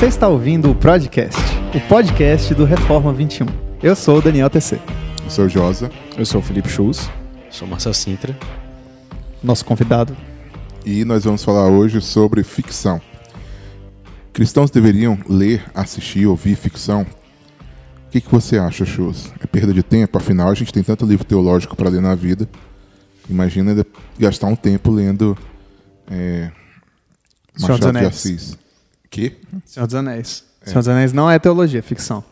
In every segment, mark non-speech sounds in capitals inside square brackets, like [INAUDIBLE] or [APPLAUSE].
Você está ouvindo o Podcast, o podcast do Reforma 21. Eu sou o Daniel TC. Eu sou o Josa. Eu sou o Felipe Schulz. Sou Marcel Sintra. Nosso convidado. E nós vamos falar hoje sobre ficção. Cristãos deveriam ler, assistir, ouvir ficção? O que, que você acha, Schulz? É perda de tempo? Afinal, a gente tem tanto livro teológico para ler na vida. Imagina gastar um tempo lendo é, Machado de Anéis. Assis. Que? Senhor dos Anéis. Senhor dos Anéis não é teologia, é ficção.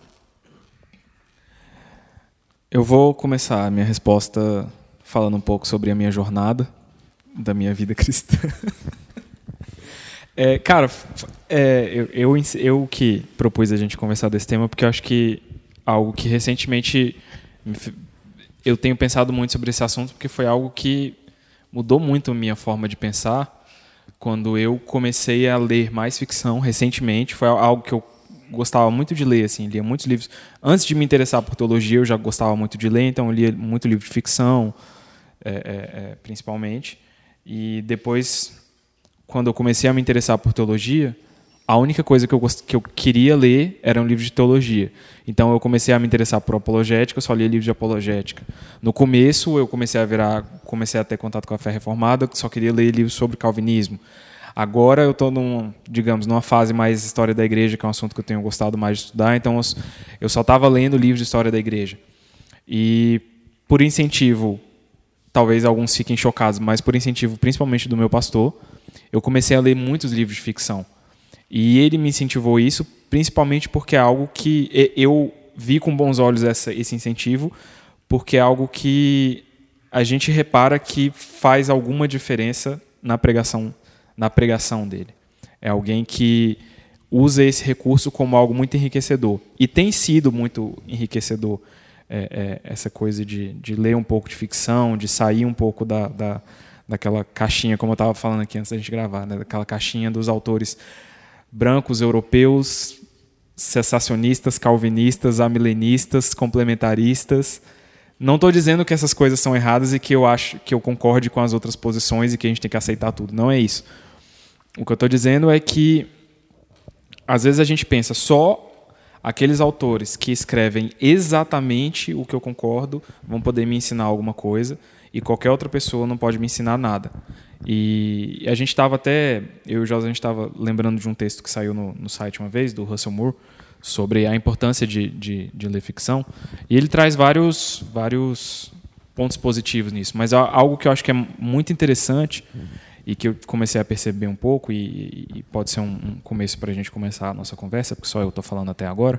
Eu vou começar a minha resposta falando um pouco sobre a minha jornada da minha vida [LAUGHS] cristã. É, cara, é, eu, eu, eu que propus a gente conversar desse tema porque eu acho que algo que recentemente eu tenho pensado muito sobre esse assunto porque foi algo que mudou muito a minha forma de pensar quando eu comecei a ler mais ficção recentemente. Foi algo que eu gostava muito de ler, assim, lia muitos livros. Antes de me interessar por teologia, eu já gostava muito de ler, então eu lia muito livro de ficção, é, é, é, principalmente. E depois, quando eu comecei a me interessar por teologia, a única coisa que eu, gost- que eu queria ler era um livro de teologia. Então eu comecei a me interessar por apologética, eu só lia livros de apologética. No começo eu comecei a virar, comecei a ter contato com a fé reformada, só queria ler livros sobre calvinismo. Agora eu estou num, digamos, numa fase mais história da igreja, que é um assunto que eu tenho gostado mais de estudar, então eu só estava lendo livros de história da igreja. E por incentivo, talvez alguns fiquem chocados, mas por incentivo principalmente do meu pastor, eu comecei a ler muitos livros de ficção. E ele me incentivou isso, principalmente porque é algo que eu vi com bons olhos essa, esse incentivo, porque é algo que a gente repara que faz alguma diferença na pregação, na pregação dele. É alguém que usa esse recurso como algo muito enriquecedor. E tem sido muito enriquecedor é, é, essa coisa de, de ler um pouco de ficção, de sair um pouco da, da, daquela caixinha, como eu estava falando aqui antes da gente gravar, né? daquela caixinha dos autores brancos, europeus, sensacionistas, calvinistas, amilenistas, complementaristas. Não estou dizendo que essas coisas são erradas e que eu acho que eu concorde com as outras posições e que a gente tem que aceitar tudo. Não é isso. O que eu estou dizendo é que às vezes a gente pensa só aqueles autores que escrevem exatamente o que eu concordo vão poder me ensinar alguma coisa e qualquer outra pessoa não pode me ensinar nada. E a gente estava até, eu e o José, a gente estava lembrando de um texto que saiu no, no site uma vez, do Russell Moore, sobre a importância de, de, de ler ficção. E ele traz vários, vários pontos positivos nisso. Mas há algo que eu acho que é muito interessante e que eu comecei a perceber um pouco, e, e pode ser um, um começo para a gente começar a nossa conversa, porque só eu estou falando até agora.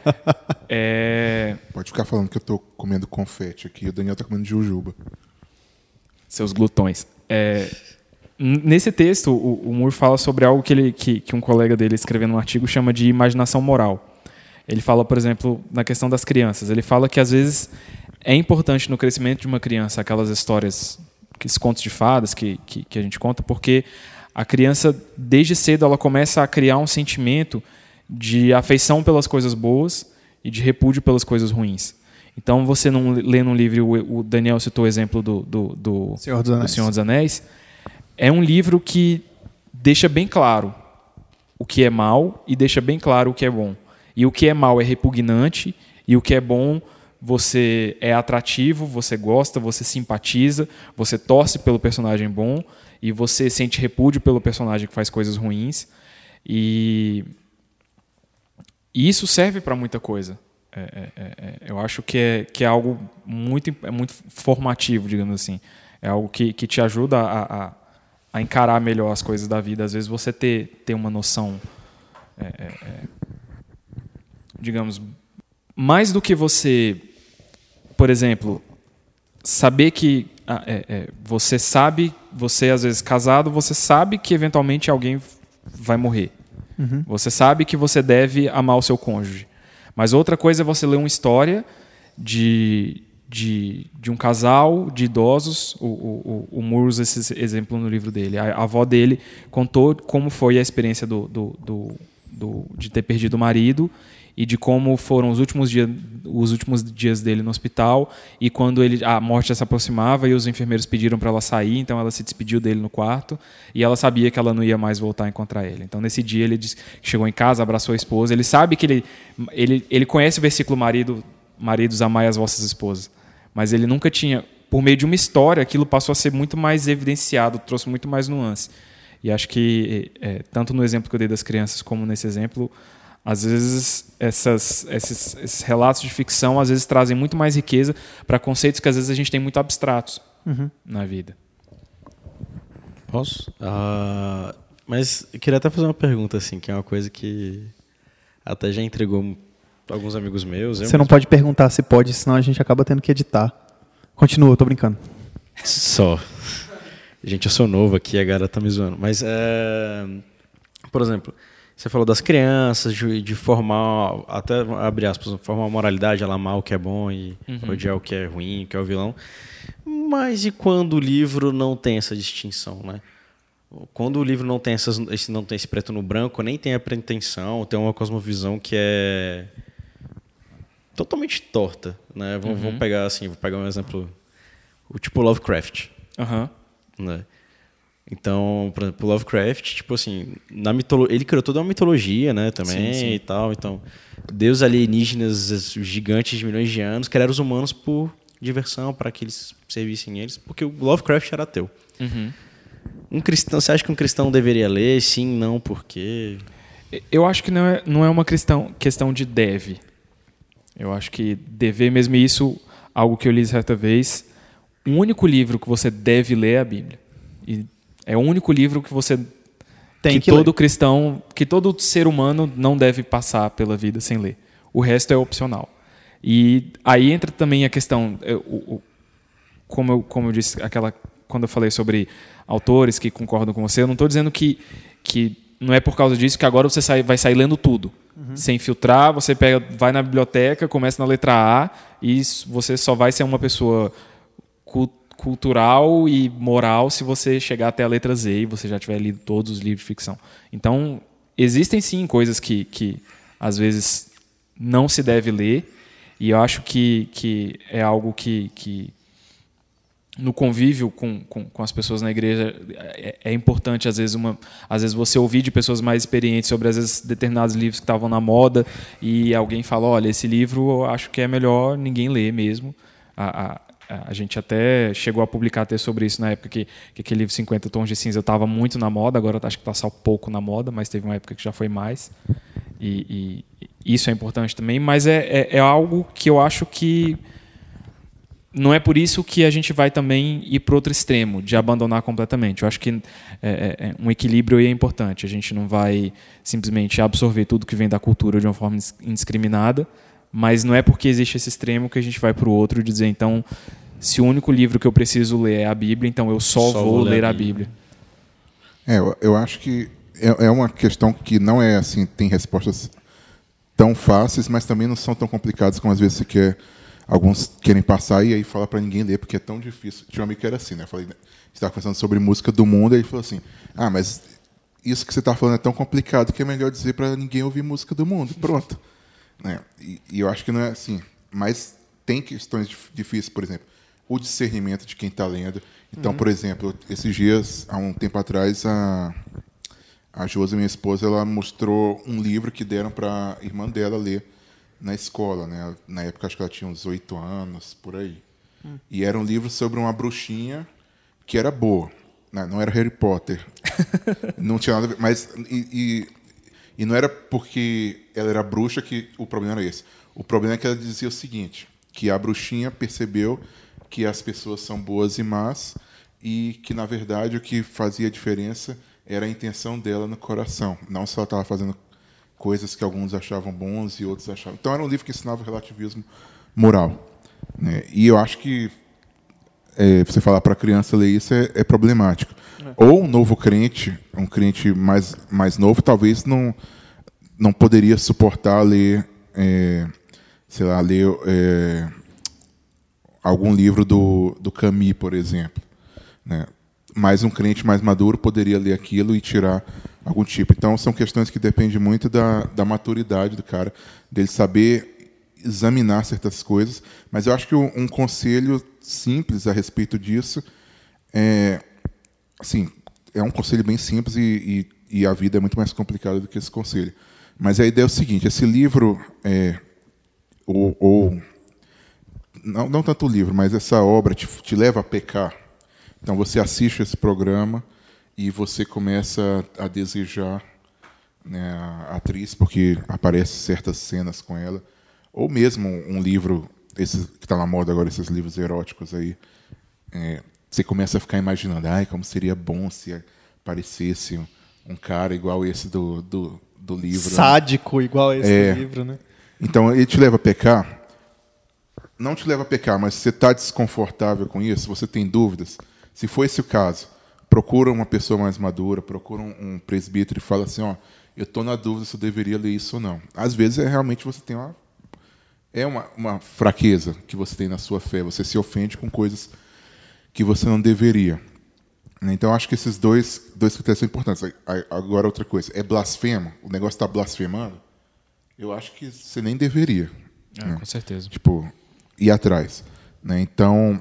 [LAUGHS] é, Pode ficar falando que eu tô comendo confete aqui. O Daniel tá comendo jujuba. seus glutões. É, nesse texto, o, o Moore fala sobre algo que, ele, que, que um colega dele escreveu num artigo chama de imaginação moral. Ele fala, por exemplo, na questão das crianças. Ele fala que às vezes é importante no crescimento de uma criança aquelas histórias, aqueles contos de fadas que, que, que a gente conta, porque a criança, desde cedo, ela começa a criar um sentimento de afeição pelas coisas boas e de repúdio pelas coisas ruins. Então, você não lê num livro, o Daniel citou o exemplo do, do, do, Senhor dos do. Senhor dos Anéis, é um livro que deixa bem claro o que é mal e deixa bem claro o que é bom. E o que é mal é repugnante e o que é bom você é atrativo, você gosta, você simpatiza, você torce pelo personagem bom e você sente repúdio pelo personagem que faz coisas ruins. E, e isso serve para muita coisa. É, é, é, é, eu acho que é, que é algo muito, é muito formativo, digamos assim. É algo que, que te ajuda a, a, a encarar melhor as coisas da vida. Às vezes você ter, ter uma noção, é, é, digamos, mais do que você, por exemplo, saber que ah, é, é, você sabe, você às vezes casado, você sabe que eventualmente alguém vai morrer. Você sabe que você deve amar o seu cônjuge. Mas outra coisa é você ler uma história de, de, de um casal de idosos. O, o, o, o esse exemplo no livro dele. A, a avó dele contou como foi a experiência do, do, do, do- de ter perdido o marido e de como foram os últimos dias os últimos dias dele no hospital e quando ele a morte se aproximava e os enfermeiros pediram para ela sair, então ela se despediu dele no quarto e ela sabia que ela não ia mais voltar a encontrar ele. Então nesse dia ele chegou em casa, abraçou a esposa, ele sabe que ele ele, ele conhece o versículo marido maridos amai as vossas esposas, mas ele nunca tinha por meio de uma história aquilo passou a ser muito mais evidenciado, trouxe muito mais nuance. E acho que é, tanto no exemplo que eu dei das crianças como nesse exemplo às vezes, essas, esses, esses, relatos de ficção às vezes trazem muito mais riqueza para conceitos que às vezes a gente tem muito abstratos uhum. na vida. Posso? Uh, mas eu queria até fazer uma pergunta, assim, que é uma coisa que até já entregou alguns amigos meus. Você não pode perguntar se pode, senão a gente acaba tendo que editar. Continua, eu tô brincando. Só. Gente, eu sou novo aqui, a galera tá me zoando. Mas, é... por exemplo, você falou das crianças, de, de, formar, até abre aspas, formar uma moralidade, ela amar o que é bom e uhum. odiar o que é ruim, o que é o vilão. Mas e quando o livro não tem essa distinção, né? Quando o livro não tem, essas, esse, não tem esse preto no branco, nem tem a pretensão, tem uma cosmovisão que é totalmente torta, né? Vamos, uhum. vamos pegar assim, vou pegar um exemplo, o tipo Lovecraft, uhum. né? Então, por exemplo, Lovecraft, tipo assim, na mitolo... ele criou toda uma mitologia, né, também sim, sim. e tal. Então, deuses alienígenas gigantes de milhões de anos criaram os humanos por diversão, para que eles servissem eles, porque o Lovecraft era ateu. Uhum. Um cristão, você acha que um cristão deveria ler? Sim, não, por quê? Eu acho que não é, não é uma questão, questão de deve. Eu acho que dever mesmo isso, algo que eu li certa vez, o único livro que você deve ler é a Bíblia. E é o único livro que você tem que, que todo ler. cristão, que todo ser humano não deve passar pela vida sem ler. O resto é opcional. E aí entra também a questão, como, eu, como eu disse, aquela quando eu falei sobre autores que concordam com você, eu não estou dizendo que, que não é por causa disso que agora você sai, vai sair lendo tudo. Uhum. Sem filtrar, você pega, vai na biblioteca, começa na letra A e você só vai ser uma pessoa culta cultural e moral se você chegar até a letra Z e você já tiver lido todos os livros de ficção. Então, existem sim coisas que, que às vezes não se deve ler, e eu acho que, que é algo que, que no convívio com, com, com, as pessoas na igreja é, é, importante às vezes uma às vezes você ouvir de pessoas mais experientes sobre às vezes determinados livros que estavam na moda e alguém fala olha esse livro eu acho que é melhor ninguém ler mesmo a, a, a gente até chegou a publicar até sobre isso na época que, que aquele livro 50 Tons de Cinza estava muito na moda, agora acho que está pouco na moda, mas teve uma época que já foi mais. E, e isso é importante também, mas é, é, é, algo que eu acho que não é por isso que a gente vai também ir para outro extremo, de abandonar completamente. Eu acho que é, é, é um equilíbrio aí é importante. A gente não vai simplesmente absorver tudo que vem da cultura de uma forma indiscriminada, mas não é porque existe esse extremo que a gente vai para o outro e dizer, então, se o único livro que eu preciso ler é a Bíblia, então eu só, só vou, vou, ler a Bíblia. É, eu, eu acho que é, é uma questão que não é assim, tem respostas tão fáceis, mas também não são tão complicadas como às vezes você quer, alguns querem passar e aí falar para ninguém ler, porque é tão difícil. Tinha um amigo que era assim, né? Eu falei, estava conversando sobre música do mundo, e ele falou assim: Ah, mas isso que você está falando é tão complicado que é melhor dizer para ninguém ouvir música do mundo. Pronto. Né? E, e, eu acho que não é assim. Mas tem questões difíceis, por exemplo, o discernimento de quem está lendo. Então, uhum. por exemplo, esses dias, há um tempo atrás, a, a Josi, minha esposa, ela mostrou um livro que deram para a irmã dela ler na escola. Né? Na época, acho que ela tinha uns oito anos, por aí. Uhum. E era um livro sobre uma bruxinha que era boa. Não, né? não era Harry Potter. [LAUGHS] não tinha nada a ver. Mas, e, e e não era porque ela era bruxa que o problema era esse. O problema é que ela dizia o seguinte, que a bruxinha percebeu que as pessoas são boas e más e que, na verdade, o que fazia diferença era a intenção dela no coração. Não só ela estava fazendo coisas que alguns achavam bons e outros achavam. Então, era um livro que ensinava o relativismo moral. Né? E eu acho que é, você falar para a criança ler isso é, é problemático. É. Ou um novo crente, um crente mais, mais novo, talvez não, não poderia suportar ler, é, sei lá, ler é, algum livro do, do Camus, por exemplo. Né? mas um crente mais maduro poderia ler aquilo e tirar algum tipo. Então, são questões que dependem muito da, da maturidade do cara, dele saber examinar certas coisas. Mas eu acho que um, um conselho simples a respeito disso é, assim, é um conselho bem simples e, e, e, a vida é muito mais complicada do que esse conselho. Mas a ideia é o seguinte: esse livro, é, ou, ou não, não, tanto o livro, mas essa obra te, te leva a pecar. Então você assiste esse programa e você começa a desejar né, a atriz porque aparecem certas cenas com ela, ou mesmo um livro esse que está na moda agora, esses livros eróticos aí, é, você começa a ficar imaginando, ai, como seria bom se aparecesse um, um cara igual esse do, do, do livro. Né? Sádico né? igual esse é, do livro, né? Então, ele te leva a pecar. Não te leva a pecar, mas se você está desconfortável com isso, você tem dúvidas, se for esse o caso, procura uma pessoa mais madura, procura um, um presbítero e fala assim, ó, eu estou na dúvida se eu deveria ler isso ou não. Às vezes, é realmente você tem uma é uma, uma fraqueza que você tem na sua fé. Você se ofende com coisas que você não deveria. Então, acho que esses dois, dois critérios são importantes. Agora, outra coisa. É blasfemo? O negócio está blasfemando? Eu acho que você nem deveria. É, né? Com certeza. Tipo, ir atrás. Né? Então,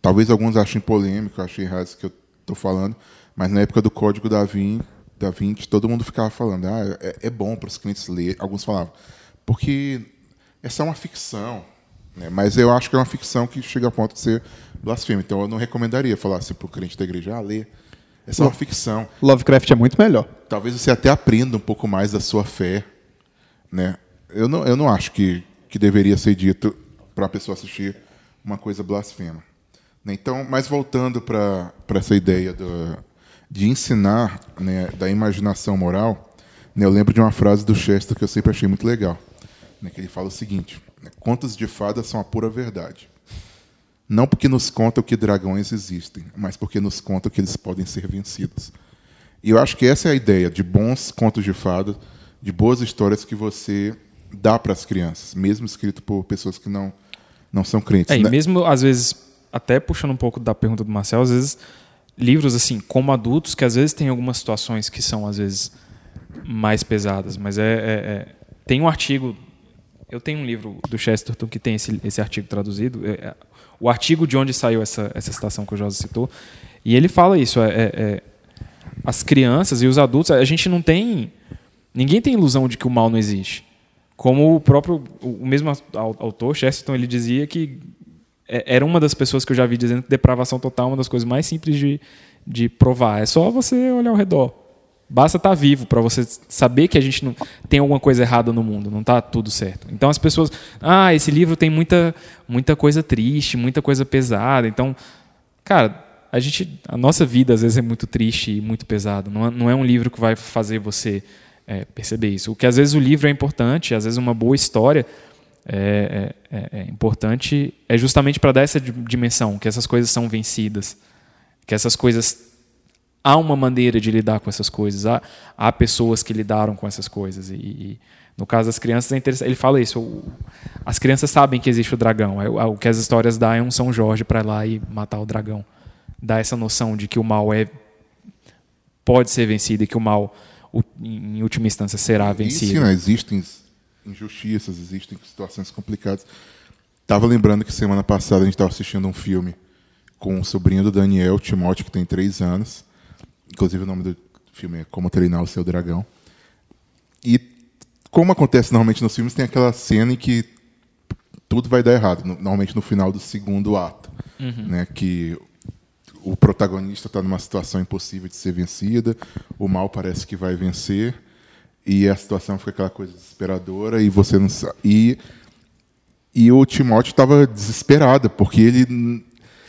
talvez alguns achem polêmico, achem errado isso que eu estou falando, mas na época do Código da Vinci, da Vinci todo mundo ficava falando, ah, é, é bom para os clientes ler. Alguns falavam, porque essa é uma ficção. Né? Mas eu acho que é uma ficção que chega a ponto de ser blasfema. Então eu não recomendaria falar assim para o crente da igreja, ah, lê. Essa é uma ficção. Lovecraft é muito melhor. Talvez você até aprenda um pouco mais da sua fé. Né? Eu, não, eu não acho que, que deveria ser dito para a pessoa assistir uma coisa blasfema. Né? Então, mas voltando para essa ideia do, de ensinar né, da imaginação moral, né, eu lembro de uma frase do Chester que eu sempre achei muito legal né, que ele fala o seguinte: né, contos de fadas são a pura verdade. Não porque nos contam que dragões existem, mas porque nos contam que eles podem ser vencidos. E eu acho que essa é a ideia de bons contos de fadas, de boas histórias que você dá para as crianças, mesmo escrito por pessoas que não, não são crentes. É, né? e mesmo, às vezes, até puxando um pouco da pergunta do Marcel, às vezes, livros assim, como adultos, que às vezes tem algumas situações que são, às vezes, mais pesadas, mas é, é, é tem um artigo eu tenho um livro do Chesterton que tem esse, esse artigo traduzido. É, é, o artigo de onde saiu essa, essa citação que o José citou. E ele fala isso. É, é, é, as crianças e os adultos, a gente não tem. Ninguém tem ilusão de que o mal não existe. Como o próprio, o mesmo autor, Chesterton, ele dizia que é, era uma das pessoas que eu já vi dizendo que depravação total é uma das coisas mais simples de, de provar. É só você olhar ao redor. Basta estar tá vivo para você saber que a gente não tem alguma coisa errada no mundo, não está tudo certo. Então as pessoas, ah, esse livro tem muita muita coisa triste, muita coisa pesada. Então, cara, a gente, a nossa vida às vezes é muito triste e muito pesada. Não é, não é um livro que vai fazer você é, perceber isso. O que às vezes o livro é importante, às vezes uma boa história é, é, é, é importante, é justamente para dar essa dimensão, que essas coisas são vencidas, que essas coisas há uma maneira de lidar com essas coisas, há, há pessoas que lidaram com essas coisas. E, e, no caso das crianças, é ele fala isso: o, as crianças sabem que existe o dragão. É, o que as histórias dão é um São Jorge para lá e matar o dragão. Dá essa noção de que o mal é pode ser vencido e que o mal, em última instância, será vencido. sim, né? existem injustiças, existem situações complicadas. Estava lembrando que semana passada a gente estava assistindo um filme com o sobrinho do Daniel, Timóteo, que tem três anos. Inclusive o nome do filme é Como Treinar o Seu Dragão. E como acontece normalmente nos filmes, tem aquela cena em que tudo vai dar errado, normalmente no final do segundo ato, uhum. né, que o protagonista está numa situação impossível de ser vencida, o mal parece que vai vencer e a situação fica aquela coisa desesperadora e você não sabe. E, e o Timóteo estava desesperado porque ele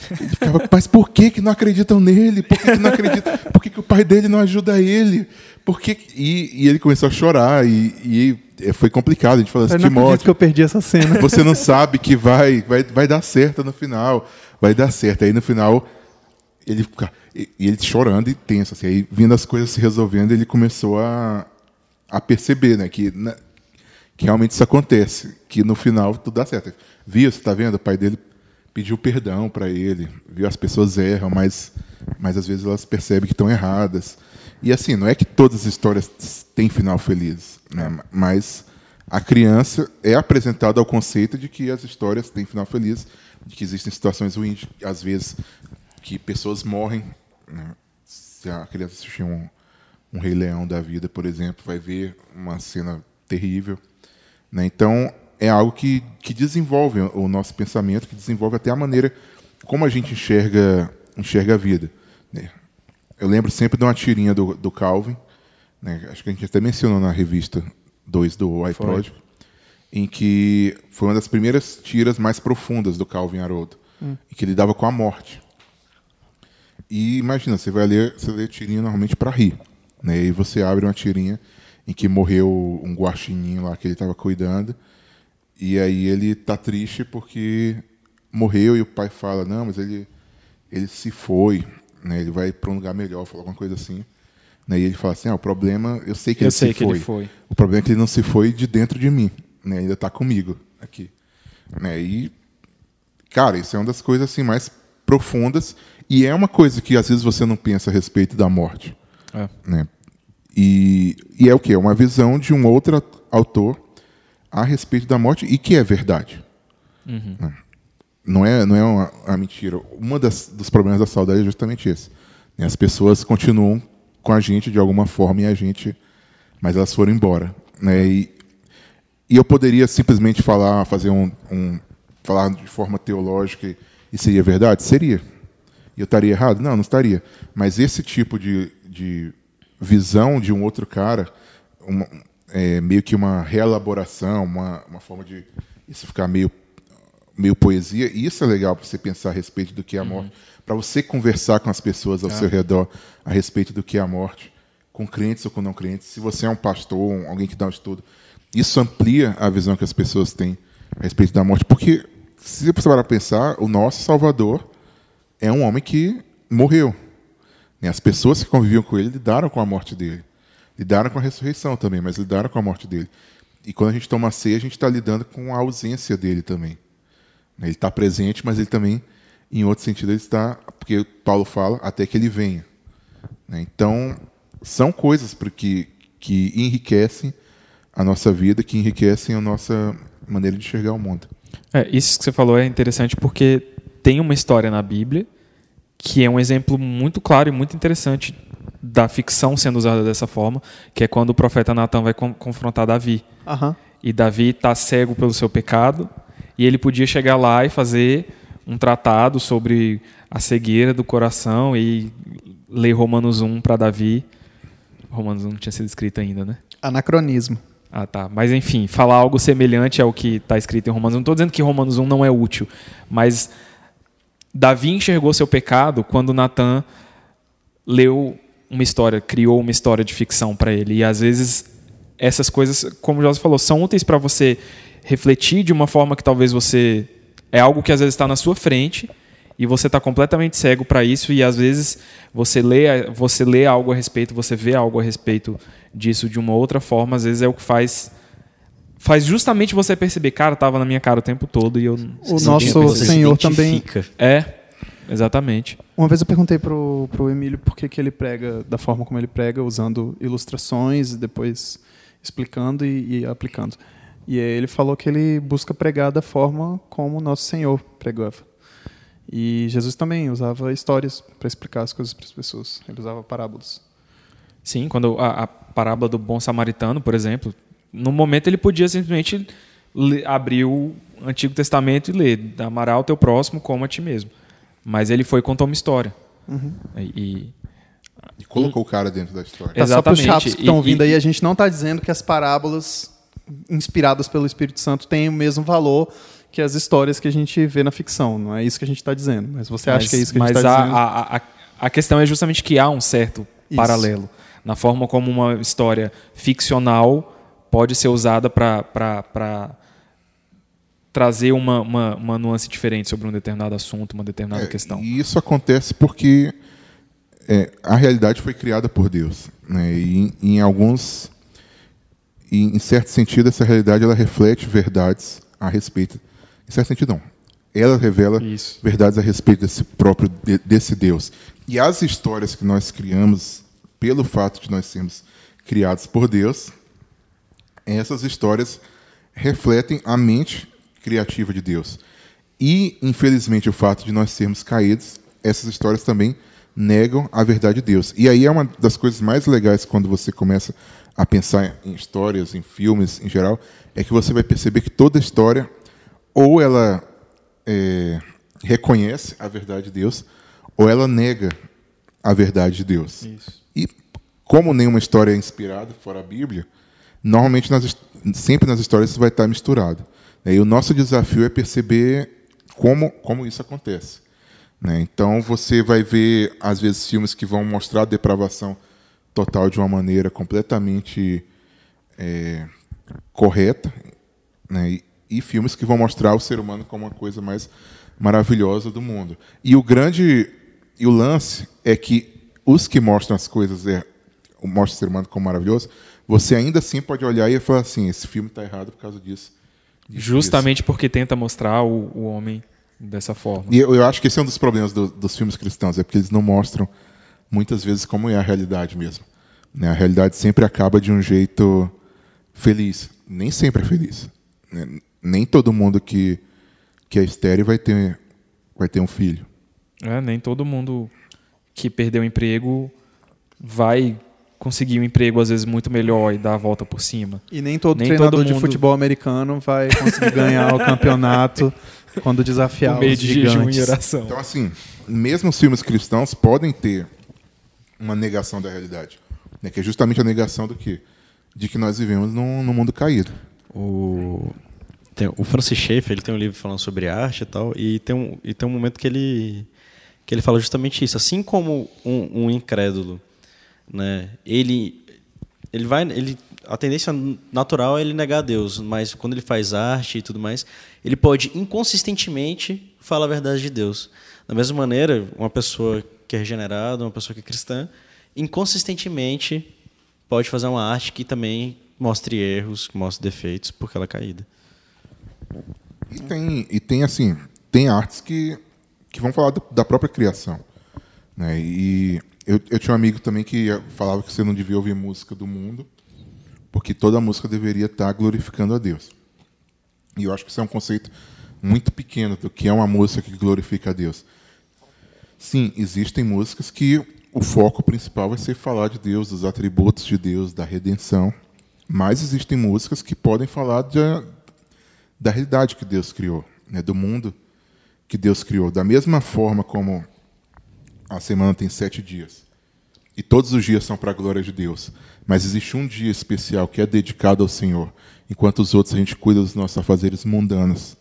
ele ficava, [LAUGHS] mas por que, que não acreditam nele? Por que, que não acreditam? Por que, que o pai dele não ajuda ele? Por que... E, e ele começou a chorar e, e foi complicado. A gente falou assim, eu não que eu perdi essa cena. Você não sabe que vai, vai, vai dar certo no final. Vai dar certo. Aí no final ele e ele chorando e tenso. Assim, aí vindo as coisas se resolvendo, ele começou a, a perceber né, que, né, que realmente isso acontece. Que no final tudo dá certo. Viu, você está vendo? O pai dele pediu perdão para ele, viu? As pessoas erram, mas mas às vezes elas percebem que estão erradas. E assim, não é que todas as histórias têm final feliz, né? mas a criança é apresentada ao conceito de que as histórias têm final feliz, de que existem situações ruins, às vezes que pessoas morrem. Né? Se a criança assistir um, um Rei Leão da vida, por exemplo, vai ver uma cena terrível. Né? Então, é algo que, que desenvolve o nosso pensamento, que desenvolve até a maneira como a gente enxerga, enxerga a vida. Né? Eu lembro sempre de uma tirinha do, do Calvin, né? acho que a gente até mencionou na revista 2 do iPod, em que foi uma das primeiras tiras mais profundas do Calvin Haroldo, hum. em que ele dava com a morte. E imagina, você vai ler, você lê tirinha normalmente para rir. Né? E você abre uma tirinha em que morreu um guaxininho lá que ele estava cuidando. E aí ele tá triste porque morreu e o pai fala: "Não, mas ele ele se foi, né? Ele vai para um lugar melhor", falou alguma coisa assim. Né? E ele fala assim: ah, o problema, eu sei que, eu ele, sei se que foi. ele foi. O problema é que ele não se foi de dentro de mim, né? Ainda está comigo aqui, né? E cara, isso é uma das coisas assim mais profundas e é uma coisa que às vezes você não pensa a respeito da morte, É. né? E, e é o que? É uma visão de um outro autor a respeito da morte e que é verdade. Né? Não é, não é uma, uma mentira. Uma das, dos problemas da saudade é justamente esse. né? As pessoas continuam com a gente de alguma forma e a gente, mas elas foram embora, né? E, e eu poderia simplesmente falar, fazer um, um falar de forma teológica e seria verdade, seria. Eu estaria errado? Não, não estaria. Mas esse tipo de, de visão de um outro cara, uma, é, meio que uma reelaboração, uma, uma forma de isso ficar meio, meio poesia. E isso é legal para você pensar a respeito do que é a morte, para você conversar com as pessoas ao seu redor a respeito do que é a morte, com crentes ou com não crentes. Se você é um pastor, alguém que dá um estudo, isso amplia a visão que as pessoas têm a respeito da morte. Porque, se você parar para pensar, o nosso Salvador é um homem que morreu. né? As pessoas que conviviam com ele lidaram com a morte dele. Lidaram com a ressurreição também, mas lidaram com a morte dele. E quando a gente toma a ceia, a gente está lidando com a ausência dele também. Né? Ele está presente, mas ele também, em outro sentido, ele está, porque Paulo fala, até que ele venha. né? Então, são coisas porque, que enriquecem a nossa vida, que enriquecem a nossa maneira de enxergar o mundo. É, isso que você falou é interessante porque tem uma história na Bíblia que é um exemplo muito claro e muito interessante da ficção sendo usada dessa forma, que é quando o profeta Natan vai con- confrontar Davi. Aham. E Davi está cego pelo seu pecado e ele podia chegar lá e fazer um tratado sobre a cegueira do coração e ler Romanos 1 para Davi. Romanos 1 não tinha sido escrito ainda, né? Anacronismo. Ah, tá. Mas enfim, falar algo semelhante ao que está escrito em Romanos 1. Não estou dizendo que Romanos 1 não é útil, mas Davi enxergou seu pecado quando Natan leu uma história, criou uma história de ficção para ele. E às vezes essas coisas, como o José falou, são úteis para você refletir de uma forma que talvez você. É algo que às vezes está na sua frente e você está completamente cego para isso e às vezes você lê, você lê algo a respeito, você vê algo a respeito disso de uma outra forma, às vezes é o que faz faz justamente você perceber, cara, tava na minha cara o tempo todo e eu O nosso se Senhor também. identifica. é exatamente. Uma vez eu perguntei pro, pro Emílio por que, que ele prega da forma como ele prega, usando ilustrações e depois explicando e, e aplicando. E aí ele falou que ele busca pregar da forma como o nosso Senhor pregava. E Jesus também usava histórias para explicar as coisas para as pessoas. Ele usava parábolas. Sim, quando a, a parábola do bom samaritano, por exemplo, no momento ele podia simplesmente le- abrir o Antigo Testamento e ler: amará o teu próximo como a ti mesmo. Mas ele foi e contou uma história. E, e- E colocou o cara dentro da história. Tá, só para os Exatamente. chatos que estão E- ouvindo e- aí, a gente não está dizendo que as parábolas inspiradas pelo Espírito Santo têm o mesmo valor que as histórias que a gente vê na ficção. Não é isso que a gente está dizendo. Mas você acha mas, que é isso que a mas gente está a, dizendo? a, a, a questão é justamente que há um certo Isso. paralelo na forma como uma história ficcional pode ser usada para trazer uma, uma, uma nuance diferente sobre um determinado assunto, uma determinada É, questão. E isso acontece porque é, a realidade foi criada por Deus. Né? E em, em alguns. Em, em certo sentido, essa realidade ela reflete verdades a respeito. Em certo sentido, não. ela revela Isso. verdades a respeito desse próprio de- desse Deus. E as histórias que nós criamos pelo fato de nós sermos criados por Deus, essas histórias refletem a mente criativa de Deus. E, infelizmente, o fato de nós sermos caídos, essas histórias também negam a verdade de Deus. E aí é uma das coisas mais legais quando você começa a pensar em histórias, em filmes em geral, é que você vai perceber que toda história ou ela é, reconhece a verdade de Deus, ou ela nega a verdade de Deus. Isso. E como nenhuma história é inspirada, fora a Bíblia, normalmente nas, sempre nas histórias isso vai estar misturado. E o nosso desafio é perceber como, como isso acontece. né? Então você vai ver, às vezes, filmes que vão mostrar a depravação total de uma maneira completamente é, correta, né? e, e filmes que vão mostrar o ser humano como uma coisa mais maravilhosa do mundo. E o grande e o lance é que os que mostram as coisas é mostram o ser humano como maravilhoso, você ainda assim pode olhar e falar assim, esse filme está errado por causa disso. disso, Justamente porque tenta mostrar o, o homem dessa forma. e eu, eu acho que esse é um dos problemas do- dos filmes cristãos, é porque eles não mostram muitas vezes como é a realidade mesmo. né? A realidade sempre acaba de um jeito feliz. Nem sempre é feliz. né? Nem todo mundo que, que é estéreo vai ter, vai ter um filho. É, nem todo mundo que perdeu o emprego vai conseguir um emprego às vezes muito melhor e dar a volta por cima. E nem todo Nem treinador todo de mundo- futebol americano vai conseguir ganhar o campeonato [LAUGHS] quando desafiar meio os de jejum gigantes. e oração. Então, assim, mesmo os filmes cristãos podem ter uma negação da realidade. Né? Que é justamente a negação do quê? De que nós vivemos num, num mundo caído. O, tem- o Francis Schaeffer ele tem um livro falando sobre arte e tal, e tem um, e tem um momento que ele, que ele fala justamente isso. Assim como um, um incrédulo, né, ele, ele vai, ele, a tendência natural é ele negar a Deus, mas quando ele faz arte e tudo mais, ele pode inconsistentemente falar a verdade de Deus. Da mesma maneira, uma pessoa que é regenerada, uma pessoa que é cristã, inconsistentemente pode fazer uma arte que também mostre erros, mostre defeitos, porque ela é caída. E tem, e tem assim, tem artes que, que vão falar da, da própria criação. Né? E eu, eu tinha um amigo também que falava que você não devia ouvir música do mundo, porque toda música deveria estar glorificando a Deus. E eu acho que isso é um conceito muito pequeno do que é uma música que glorifica a Deus. Sim, existem músicas que o foco principal vai ser falar de Deus, dos atributos de Deus, da redenção. Mas existem músicas que podem falar de, da realidade que Deus criou, né, do mundo que Deus criou. Da mesma forma como a semana tem sete dias e todos os dias são para a glória de Deus, mas existe um dia especial que é dedicado ao Senhor, enquanto os outros a gente cuida dos nossos afazeres mundanos,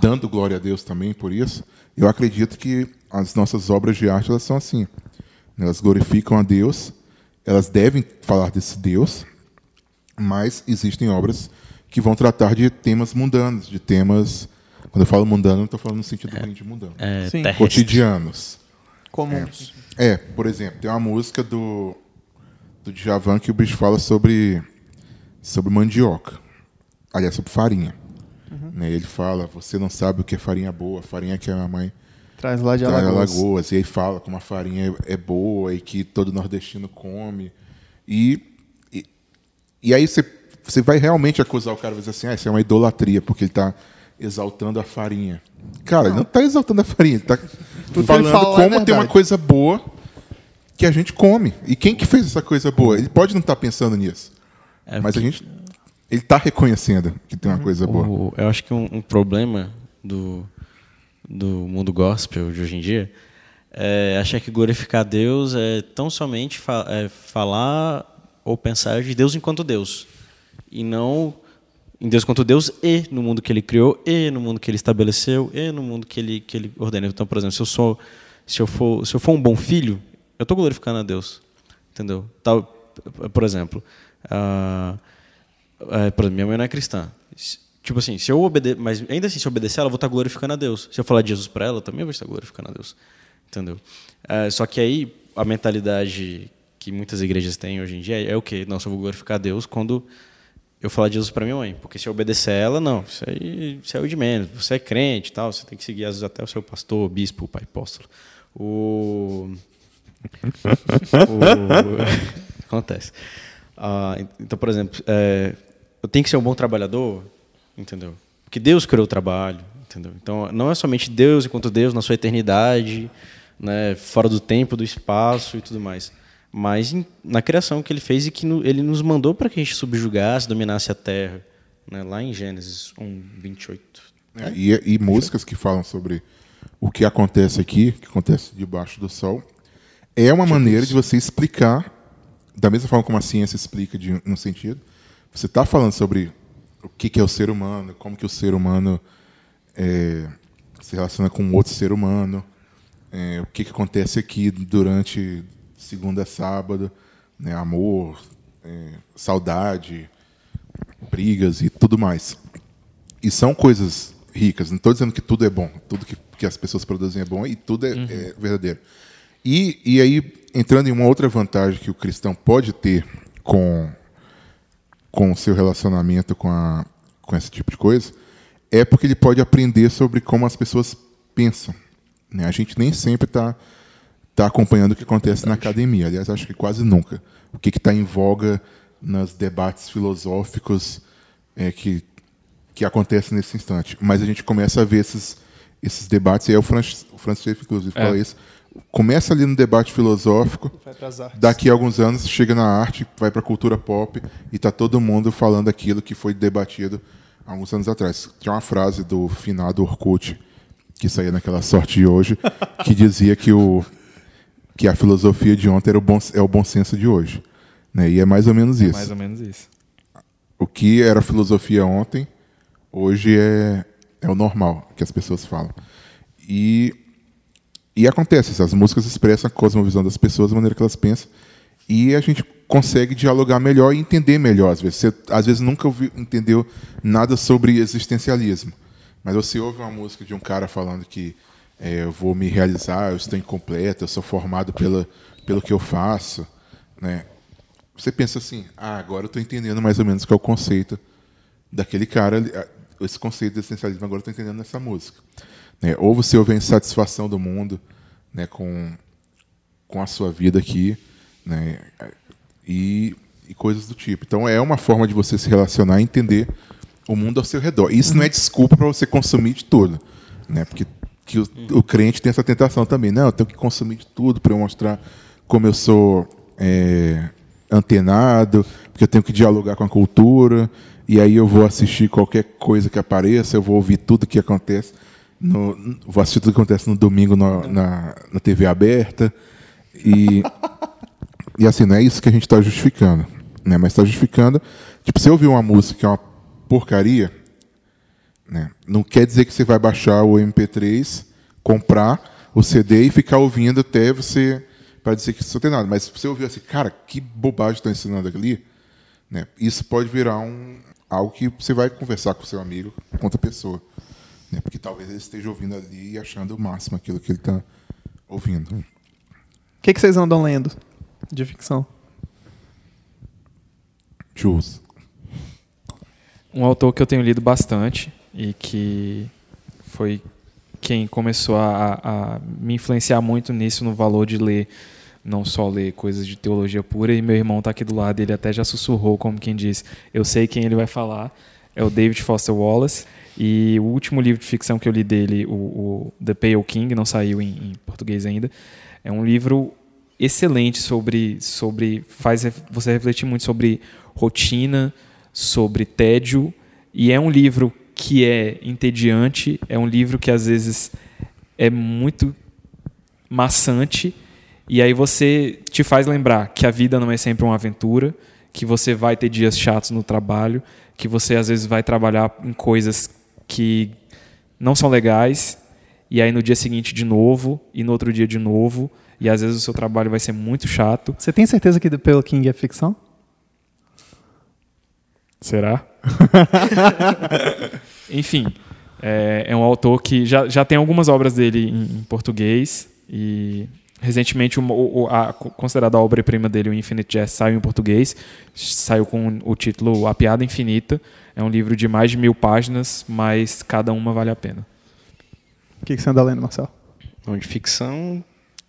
dando glória a Deus também por isso. Eu acredito que as nossas obras de arte elas são assim, elas glorificam a Deus, elas devem falar desse Deus, mas existem obras que vão tratar de temas mundanos, de temas. Quando eu falo mundano, não estou falando no sentido ruim de mundano. É. Cotidianos. Comuns. É, por exemplo, tem uma música do, do Djavan que o bicho fala sobre, sobre mandioca. Aliás, sobre farinha. Né, Ele fala, você não sabe o que é farinha boa, farinha que a minha mãe Traz lá de traz Alagoas. Alagoas. E aí fala como a farinha é, é boa e que todo nordestino come. E, e, e aí você, você vai realmente acusar o cara, vai dizer assim, ah, isso é uma idolatria, porque ele está exaltando a farinha. Cara, ele não está exaltando a farinha, ele está ele falando fala é como tem uma coisa boa que a gente come. E quem que fez essa coisa boa? Ele pode não estar pensando nisso. É, mas a gente. Ele está reconhecendo que tem uma coisa boa. O- eu acho que um, um problema do, do mundo gospel de hoje em dia é achar que glorificar Deus é tão somente fa- é falar ou pensar de Deus enquanto Deus. E não em Deus enquanto Deus e no mundo que ele criou, e no mundo que ele estabeleceu, e no mundo que ele, que ele ordenou. Então, por exemplo, se eu, sou, se eu, for, se eu for um bom filho, eu estou glorificando a Deus. Entendeu? Tal, por exemplo, é, por exemplo, minha mãe não é cristã. Tipo assim, se eu obedecer, mas ainda assim, se eu obedecer, ela, vou estar glorificando a Deus. Se eu falar de Jesus para ela, também vou estar glorificando a Deus. Entendeu? É, só que aí, a mentalidade que muitas igrejas têm hoje em dia é, o quê? Não, só vou glorificar a Deus quando eu falar de Jesus para minha mãe, porque se eu obedecer ela, não, isso aí, o de menos. Você é crente tal, você tem que seguir às vezes até o seu pastor, bispo, pai apóstolo. O, o... [LAUGHS] acontece. Ah, então, por exemplo, é, eu tenho que ser um bom trabalhador, entendeu? Porque Deus criou o trabalho, entendeu? Então, não é somente Deus enquanto Deus na sua eternidade, né, fora do tempo, do espaço e tudo mais mas na criação que ele fez e que ele nos mandou para que a gente subjugasse, dominasse a terra, né? lá em Gênesis 1, 28. É, e, e músicas que falam sobre o que acontece aqui, que acontece debaixo do sol, é uma tipo maneira de você explicar, da mesma forma como a ciência explica de um sentido, você está falando sobre o que, que, é o ser humano, como que o ser humano é, se relaciona com outro ser humano, é, o que, que acontece aqui durante segunda a sábado, né, amor, é, saudade, brigas e tudo mais. E são coisas ricas. Não estou dizendo que tudo é bom, tudo que, que as pessoas produzem é bom e tudo é, uhum. é verdadeiro. E, e aí, entrando em uma outra vantagem que o cristão pode ter com, com o seu relacionamento com, a, com esse tipo de coisa, é porque ele pode aprender sobre como as pessoas pensam. Né? A gente nem sempre está está acompanhando o que acontece na academia. Aliás, acho que quase nunca. O que está em voga nos debates filosóficos é, que, que acontece nesse instante. Mas a gente começa a ver esses, esses debates, e aí o Francis, o Francis Schaeffer, inclusive, é. fala isso. Começa ali no debate filosófico, daqui a alguns anos chega na arte, vai para a cultura pop e está todo mundo falando aquilo que foi debatido há alguns anos atrás. Tinha uma frase do finado Orkut, que saía naquela sorte de hoje, que dizia que o, que a filosofia de ontem o bom, é o bom senso de hoje. Né? E é mais ou menos é isso. mais ou menos isso. O que era filosofia ontem, hoje é, é o normal que as pessoas falam. E, e acontece, as músicas expressam a cosmovisão das pessoas, da maneira que elas pensam, e a gente consegue dialogar melhor e entender melhor. Às vezes, você às vezes nunca ouviu, entendeu nada sobre existencialismo, mas você ouve uma música de um cara falando que é, eu vou me realizar, eu estou incompleto, eu sou formado pela, pelo que eu faço. Né? Você pensa assim, ah, agora eu estou entendendo mais ou menos qual é o conceito daquele cara, esse conceito de essencialismo, agora eu estou entendendo nessa música. Né? Ou você ouve a insatisfação do mundo né, com, com a sua vida aqui, né, e, e coisas do tipo. Então é uma forma de você se relacionar e entender o mundo ao seu redor. Isso não é desculpa para você consumir de tudo, né? Porque que o, o, crente tem essa tentação também. Não, eu tenho que consumir de tudo para eu mostrar como eu sou é, antenado, porque eu tenho que dialogar com a cultura, e aí eu vou assistir qualquer coisa que apareça, eu vou ouvir tudo que acontece, no, vou assistir tudo que acontece no domingo no, na, na TV aberta, e, e assim, não é isso que a gente está justificando, né? mas está justificando, tipo, se eu ouvir uma música que é uma porcaria, né? Não quer dizer que você vai baixar o MP3, comprar o CD e ficar ouvindo até você para dizer que isso não tem nada. Mas se você ouvir assim, cara, que bobagem está ensinando ali, né? isso pode virar um, algo que você vai conversar com seu amigo, com outra pessoa. Né? Porque talvez ele esteja ouvindo ali e achando o máximo aquilo que ele está ouvindo. O que, que vocês andam lendo de ficção? Jules. Um autor que eu tenho lido bastante e que foi quem começou a, a, me influenciar muito nisso, no valor de ler, não só ler coisas de teologia pura. E meu irmão está aqui do lado, ele até já sussurrou, como quem diz, eu sei quem ele vai falar. É o David Foster Wallace. E o último livro de ficção que eu li dele, o, o The Pale King, não saiu em, em português ainda, é um livro excelente sobre, sobre faz você refletir muito sobre rotina, sobre tédio, e é um livro que é entediante, é um livro que às vezes é muito maçante e aí você te faz lembrar que a vida não é sempre uma aventura, que você vai ter dias chatos no trabalho, que você às vezes vai trabalhar em coisas que não são legais e aí no dia seguinte de novo e no outro dia de novo e às vezes o seu trabalho vai ser muito chato. Você tem certeza que The Pale King é ficção? Será? [LAUGHS] Enfim, é, é, um autor que já, já tem algumas obras dele em, em, português e recentemente, o, o, a considerada a obra-prima dele, o Infinite Jest, saiu em português. Saiu com o título A Piada Infinita. É um livro de mais de mil páginas, mas cada uma vale a pena. O que, que você anda lendo, Marcelo? Bom, de ficção,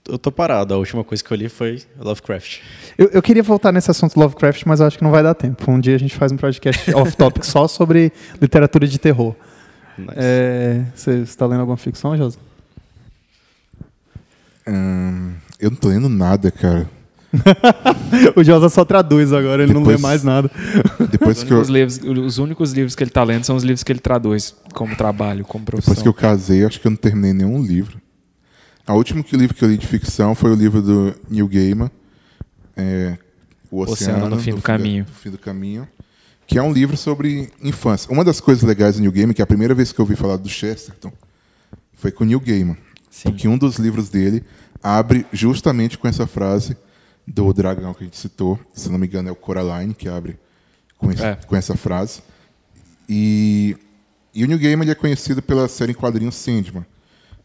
eu tô parado. A última coisa que eu li foi Lovecraft. Eu, eu, queria voltar nesse assunto Lovecraft, mas eu acho que não vai dar tempo. Um dia a gente faz um podcast [LAUGHS] off-topic só sobre literatura de terror. Nice. É, você está lendo alguma ficção, José? Hum, eu não tô lendo nada, cara. [LAUGHS] o Josa só traduz agora, ele depois, não lê mais nada. Depois os, que únicos eu... livros, os únicos livros que ele tá lendo são os livros que ele traduz como trabalho, como profissão. Depois que eu casei, acho que eu não terminei nenhum livro. O último livro que eu li de ficção foi o livro do Neil Gaiman, é, O Oceano, Oceano no Fim do, do Caminho. Do fim do Caminho, que é um livro sobre infância. Uma das coisas legais do Neil Gaiman, que é a primeira vez que eu ouvi falar do Chesterton, foi com o Neil Gaiman. Sim. Porque um dos livros dele abre justamente com essa frase do dragão que a gente citou, se não me engano é o Coraline que abre com, esse, é. com essa frase. E, e o New Game ele é conhecido pela série em quadrinhos Sandman,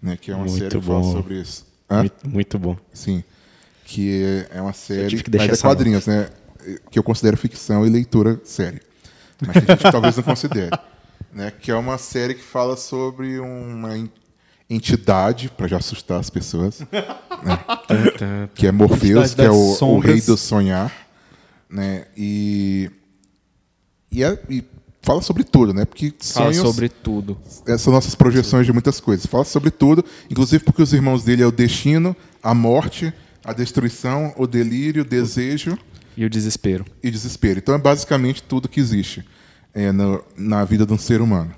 né, que é uma muito série que fala sobre isso. Muito, muito, bom. Sim, que é, uma série que mas é quadrinhos, né, que eu considero ficção e leitura séria. Mas que a gente talvez não considere. [LAUGHS] Né, que é uma série que fala sobre uma entidade, para já assustar as pessoas, né? que é Morpheus, que é o, o, rei do sonhar. Né? E, e, é, e, fala sobre tudo, né? Porque fala sobre tudo. Essas são nossas projeções de muitas coisas. Fala sobre tudo, inclusive porque os irmãos dele é o destino, a morte, a destruição, o delírio, o desejo. E o desespero. E o desespero. Então é basicamente tudo que existe é, no, na vida de um ser humano.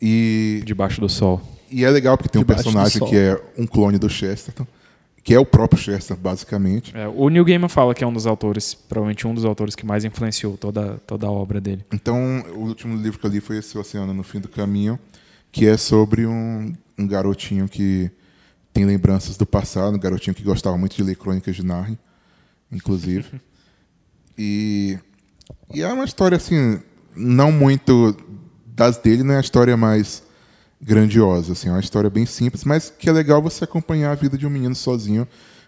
E debaixo do sol. E é legal porque tem um personagem que é um clone do Chesterton, que é o próprio Chesterton, basicamente. É, o Neil Gaiman fala que é um dos autores, provavelmente um dos autores que mais influenciou toda, toda a obra dele. Então, o último livro que eu li foi esse Oceano no Fim do Caminho, que é sobre um, um garotinho que tem lembranças do passado, um garotinho que gostava muito de ler Crônicas de Narnia, inclusive. [LAUGHS] e, e é uma história, assim, não muito das dele, não é a história mais grandiosa. Assim, é uma história bem simples, mas que é legal você acompanhar a vida de um menino sozinho,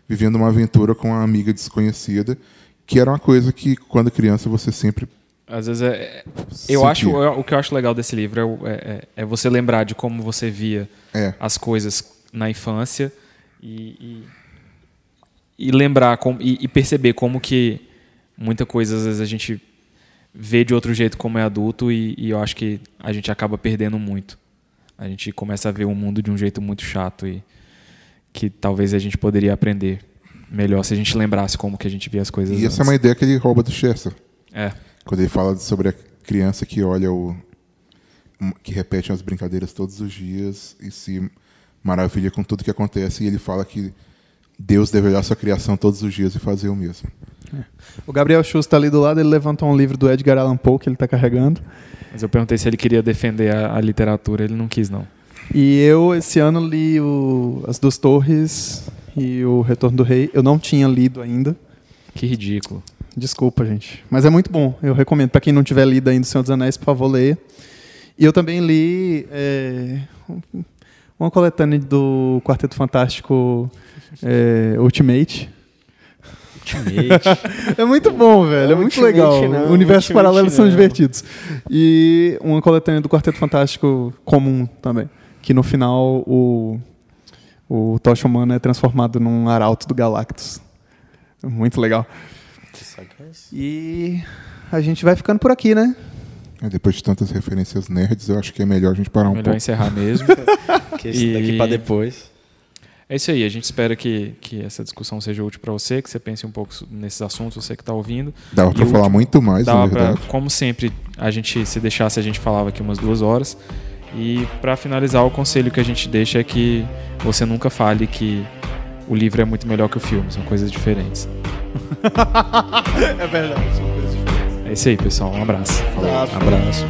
vivendo uma aventura com uma amiga desconhecida, que era uma coisa que, quando criança, você sempre. Às vezes é. é eu acho o que eu acho legal desse livro é, é, é você lembrar de como você via é. as coisas na infância e, e, e lembrar com, e, e, perceber como que muita coisa às vezes a gente vê de outro jeito como é adulto e, e eu acho que a gente acaba perdendo muito a gente começa a ver o mundo de um jeito muito chato e que talvez a gente poderia aprender melhor se a gente lembrasse como que a gente via as coisas. E essa é uma ideia que ele rouba do Chester. É. Quando ele fala sobre a criança que olha o que repete as brincadeiras todos os dias e se maravilha com tudo que acontece e ele fala que Deus deve olhar sua criação todos os dias e fazer o mesmo. É. O Gabriel Schuss está ali do lado, ele levantou um livro do Edgar Allan Poe que ele está carregando. Mas eu perguntei se ele queria defender a, a, literatura, ele não quis, não. E eu, esse ano, li o, As Duas Torres e O Retorno do Rei. Eu não tinha lido ainda. Que ridículo. Desculpa, gente. Mas é muito bom. Eu recomendo. Para quem não tiver lido ainda O Senhor dos Anéis, por favor, leia. E eu também li é, uma coletânea do Quarteto Fantástico é, Ultimate Ultimate. é muito bom, velho. É, muito legal. Não, Universos paralelos são divertidos. E uma coletânea do Quarteto Fantástico comum também. Que no final o, o Tocha Humano é transformado num arauto do Galactus. Muito legal. E a gente vai ficando por aqui, né? É, depois de tantas referências nerds, eu acho que é melhor a gente parar um melhor pouco. Melhor encerrar mesmo. [LAUGHS] que esse daqui para depois. É isso aí, a gente espera que, que essa discussão seja útil para você, que você pense um pouco nesses assuntos, você que está ouvindo. Dava para falar muito mais, dava na verdade. Pra, como sempre, a gente, se deixasse, a gente falava aqui umas duas horas. E para finalizar, o conselho que a gente deixa é que você nunca fale que o livro é muito melhor que o filme, são coisas diferentes. [LAUGHS] é verdade, são coisas diferentes. É isso aí, pessoal. Um abraço. Falou. Um abraço.